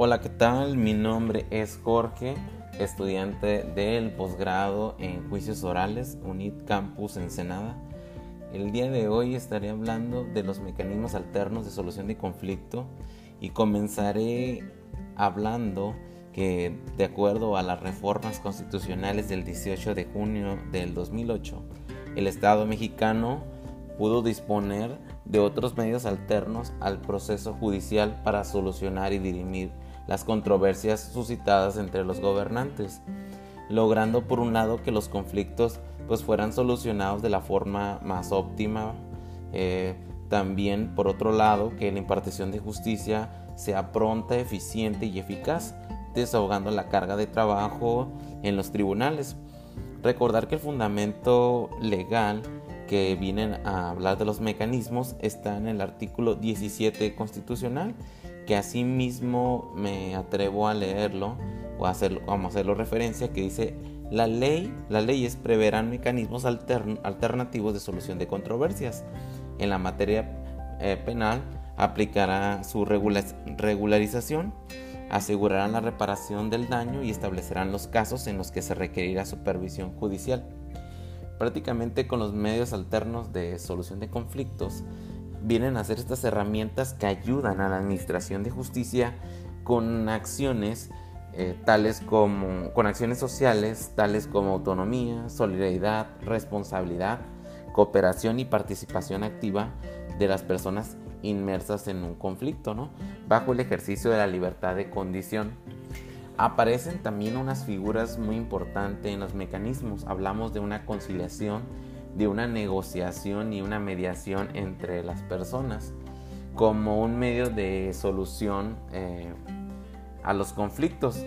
Hola, ¿qué tal? Mi nombre es Jorge, estudiante del posgrado en juicios orales, UNIT Campus Ensenada. El día de hoy estaré hablando de los mecanismos alternos de solución de conflicto y comenzaré hablando que de acuerdo a las reformas constitucionales del 18 de junio del 2008, el Estado mexicano pudo disponer de otros medios alternos al proceso judicial para solucionar y dirimir las controversias suscitadas entre los gobernantes, logrando por un lado que los conflictos pues fueran solucionados de la forma más óptima, eh, también por otro lado que la impartición de justicia sea pronta, eficiente y eficaz, desahogando la carga de trabajo en los tribunales. Recordar que el fundamento legal que vienen a hablar de los mecanismos está en el artículo 17 constitucional, que asimismo me atrevo a leerlo o a hacerlo, vamos a hacerlo referencia, que dice la ley, las leyes preverán mecanismos alternativos de solución de controversias. En la materia eh, penal aplicará su regularización, asegurarán la reparación del daño y establecerán los casos en los que se requerirá supervisión judicial prácticamente con los medios alternos de solución de conflictos, vienen a ser estas herramientas que ayudan a la administración de justicia con acciones eh, tales como con acciones sociales tales como autonomía, solidaridad, responsabilidad, cooperación y participación activa de las personas inmersas en un conflicto, ¿no? bajo el ejercicio de la libertad de condición aparecen también unas figuras muy importantes en los mecanismos. Hablamos de una conciliación, de una negociación y una mediación entre las personas como un medio de solución eh, a los conflictos.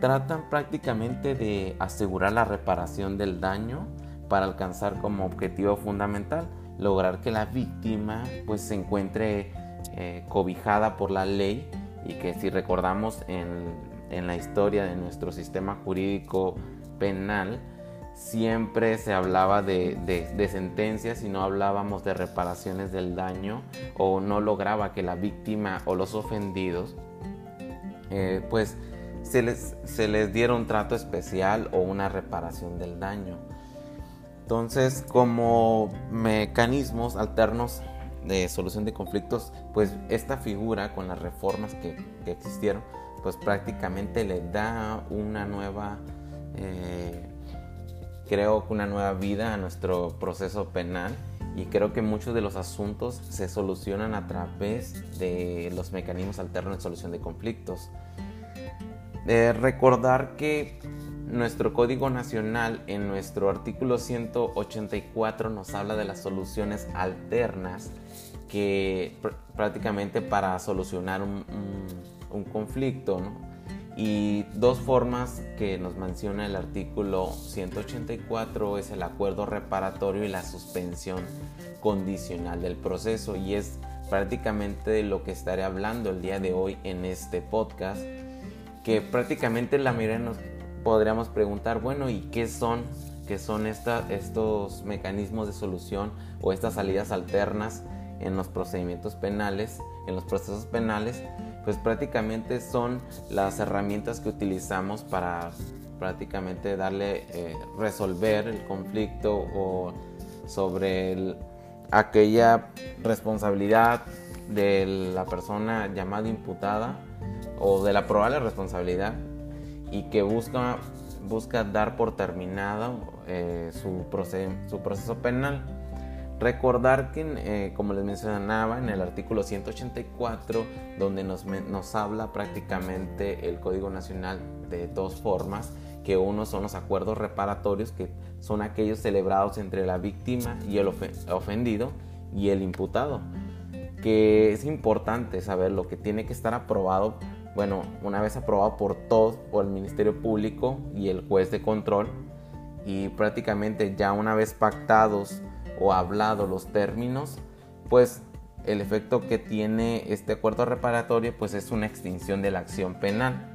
Tratan prácticamente de asegurar la reparación del daño para alcanzar como objetivo fundamental lograr que la víctima pues se encuentre eh, cobijada por la ley y que si recordamos en en la historia de nuestro sistema jurídico penal, siempre se hablaba de, sentencias y no hablábamos de reparaciones del daño o no lograba que la víctima o los ofendidos eh, pues se les, se les diera un trato especial o una reparación del daño. Entonces, como mecanismos alternos de solución de conflictos, pues esta figura con las reformas que, que existieron, pues prácticamente le da una nueva, eh, creo que una nueva vida a nuestro proceso penal y creo que muchos de los asuntos se solucionan a través de los mecanismos alternos de solución de conflictos. Eh, recordar que nuestro Código Nacional en nuestro artículo 184 nos habla de las soluciones alternas que prácticamente para solucionar un un conflicto, Y dos formas que nos menciona el artículo 184 es el acuerdo reparatorio y la suspensión condicional del proceso. Y es prácticamente de lo que estaré hablando el día de hoy en este podcast. Que prácticamente la mayoría nos podríamos preguntar, bueno, ¿y qué son? ¿Qué son estos mecanismos de solución o estas salidas alternas en los procedimientos penales, en los procesos penales? Pues prácticamente son las herramientas que utilizamos para prácticamente darle, eh, resolver el conflicto o sobre aquella responsabilidad de la persona llamada imputada o de la probable responsabilidad y que busca, busca dar por terminado eh, su, su proceso penal. Recordar que, eh, como les mencionaba en el artículo 184, donde nos, nos, habla prácticamente el Código Nacional de dos formas, que uno son los acuerdos reparatorios, que son aquellos celebrados entre la víctima y el ofendido y el imputado, que es importante saber lo que tiene que estar aprobado, bueno, una vez aprobado por todos, por el Ministerio Público y el juez de control, y prácticamente ya una vez pactados, o hablado los términos, pues el efecto que tiene este acuerdo reparatorio pues es una extinción de la acción penal.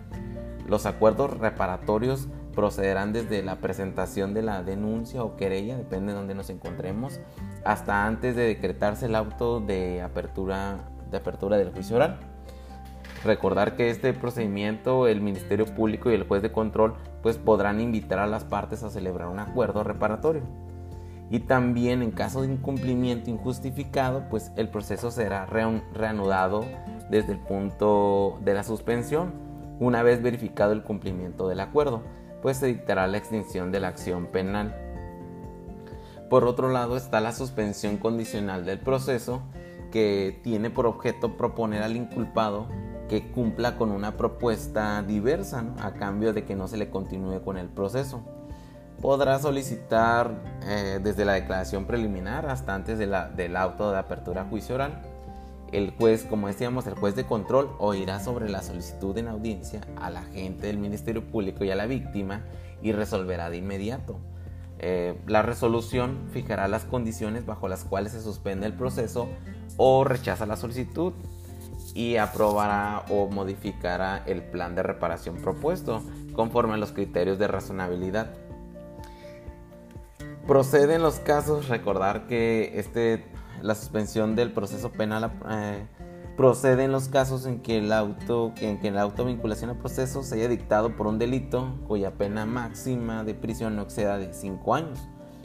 Los acuerdos reparatorios procederán desde la presentación de la denuncia o querella, depende de donde nos encontremos, hasta antes de decretarse el auto de apertura, de apertura del juicio oral. Recordar que este procedimiento el Ministerio Público y el juez de control pues podrán invitar a las partes a celebrar un acuerdo reparatorio. Y también en caso de incumplimiento injustificado, pues el proceso será reanudado desde el punto de la suspensión. Una vez verificado el cumplimiento del acuerdo, pues se dictará la extinción de la acción penal. Por otro lado está la suspensión condicional del proceso, que tiene por objeto proponer al inculpado que cumpla con una propuesta diversa a cambio de que no se le continúe con el proceso. Podrá solicitar eh, desde la declaración preliminar hasta antes de la, del auto de apertura juicio oral. El juez, como decíamos, el juez de control oirá sobre la solicitud en audiencia al agente del Ministerio Público y a la víctima y resolverá de inmediato. Eh, la resolución fijará las condiciones bajo las cuales se suspende el proceso o rechaza la solicitud y aprobará o modificará el plan de reparación propuesto conforme a los criterios de razonabilidad. Procede en los casos, recordar que este, la suspensión del proceso penal eh, procede en los casos en que, el auto, en que la autovinculación al proceso se haya dictado por un delito cuya pena máxima de prisión no exceda de 5 años.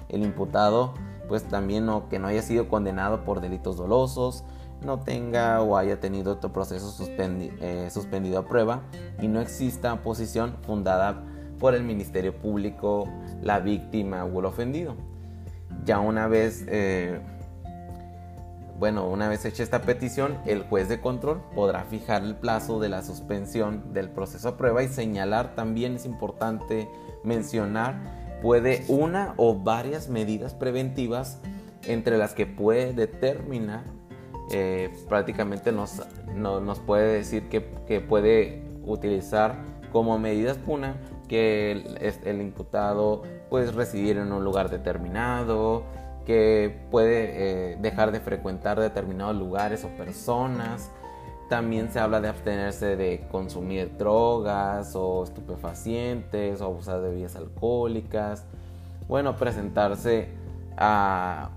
El imputado, pues también no, que no haya sido condenado por delitos dolosos, no tenga o haya tenido otro proceso eh, suspendido a prueba y no exista posición fundada por el Ministerio Público, la víctima o el ofendido. Ya una vez, eh, bueno, una vez hecha esta petición, el juez de control podrá fijar el plazo de la suspensión del proceso a prueba y señalar, también es importante mencionar, puede una o varias medidas preventivas entre las que puede determinar eh, prácticamente nos, nos, puede decir que, que, puede utilizar como medidas puna que el, imputado puede residir en un lugar determinado, que puede eh, dejar de frecuentar determinados lugares o personas. También se habla de abstenerse de consumir drogas o estupefacientes o abusar de bebidas alcohólicas. Bueno, presentarse a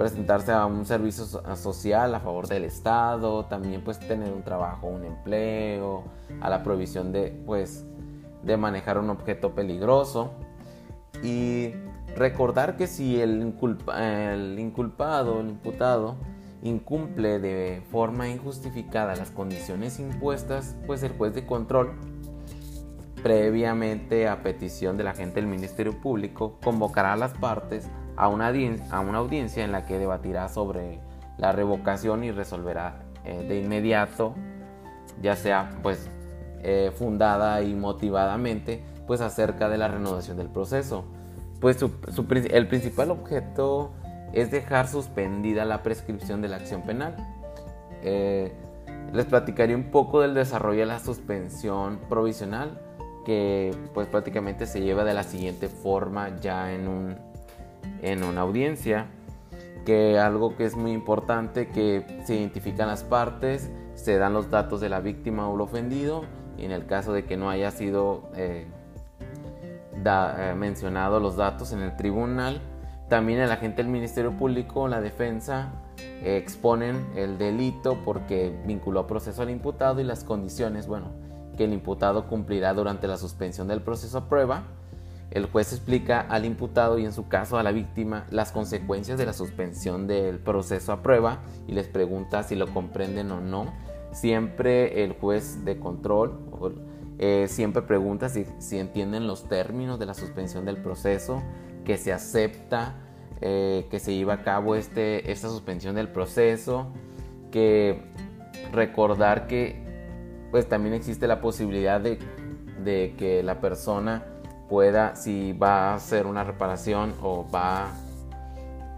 presentarse a un servicio social a favor del Estado, también pues tener un trabajo, un empleo, a la provisión de pues de manejar un objeto peligroso y recordar que si el, inculpado, el imputado, incumple de forma injustificada las condiciones impuestas, pues el juez de control, previamente a petición del agente del Ministerio Público, convocará a las partes a una, a una audiencia en la que debatirá sobre la revocación y resolverá eh, de inmediato, ya sea pues eh, fundada y motivadamente, pues acerca de la renovación del proceso. Pues el principal objeto es dejar suspendida la prescripción de la acción penal. Eh, les platicaré un poco del desarrollo de la suspensión provisional que pues prácticamente se lleva de la siguiente forma ya en un en una audiencia, que algo que es muy importante, que se identifican las partes, se dan los datos de la víctima o el ofendido, y en el caso de que no haya sido eh, eh, mencionado los datos en el tribunal, también el agente del Ministerio Público, la defensa, eh, exponen el delito porque vinculó proceso al imputado y las condiciones, bueno, que el imputado cumplirá durante la suspensión del proceso a prueba el juez explica al imputado y en su caso a la víctima las consecuencias de la suspensión del proceso a prueba y les pregunta si lo comprenden o no. Siempre el juez de control eh, siempre pregunta si, entienden los términos de la suspensión del proceso, que se acepta eh, que se lleva a cabo este, esta suspensión del proceso, que recordar que pues también existe la posibilidad de, de que la persona pueda, si va a hacer una reparación o va,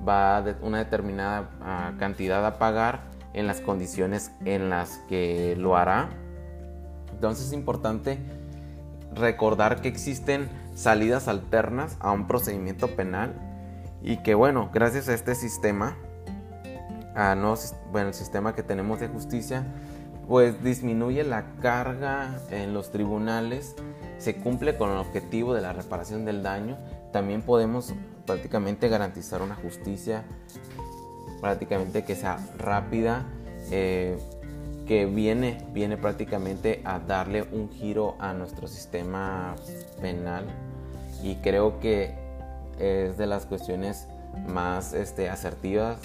va de una determinada ah, cantidad a pagar en las condiciones en las que lo hará. Entonces es importante recordar que existen salidas alternas a un procedimiento penal y que bueno, gracias a este sistema, a no, bueno, el sistema que tenemos de justicia, pues disminuye la carga en los tribunales se cumple con el objetivo de la reparación del daño, también podemos prácticamente garantizar una justicia prácticamente que sea rápida, eh, que viene, viene prácticamente a darle un giro a nuestro sistema penal. Y creo que es de las cuestiones más este, asertivas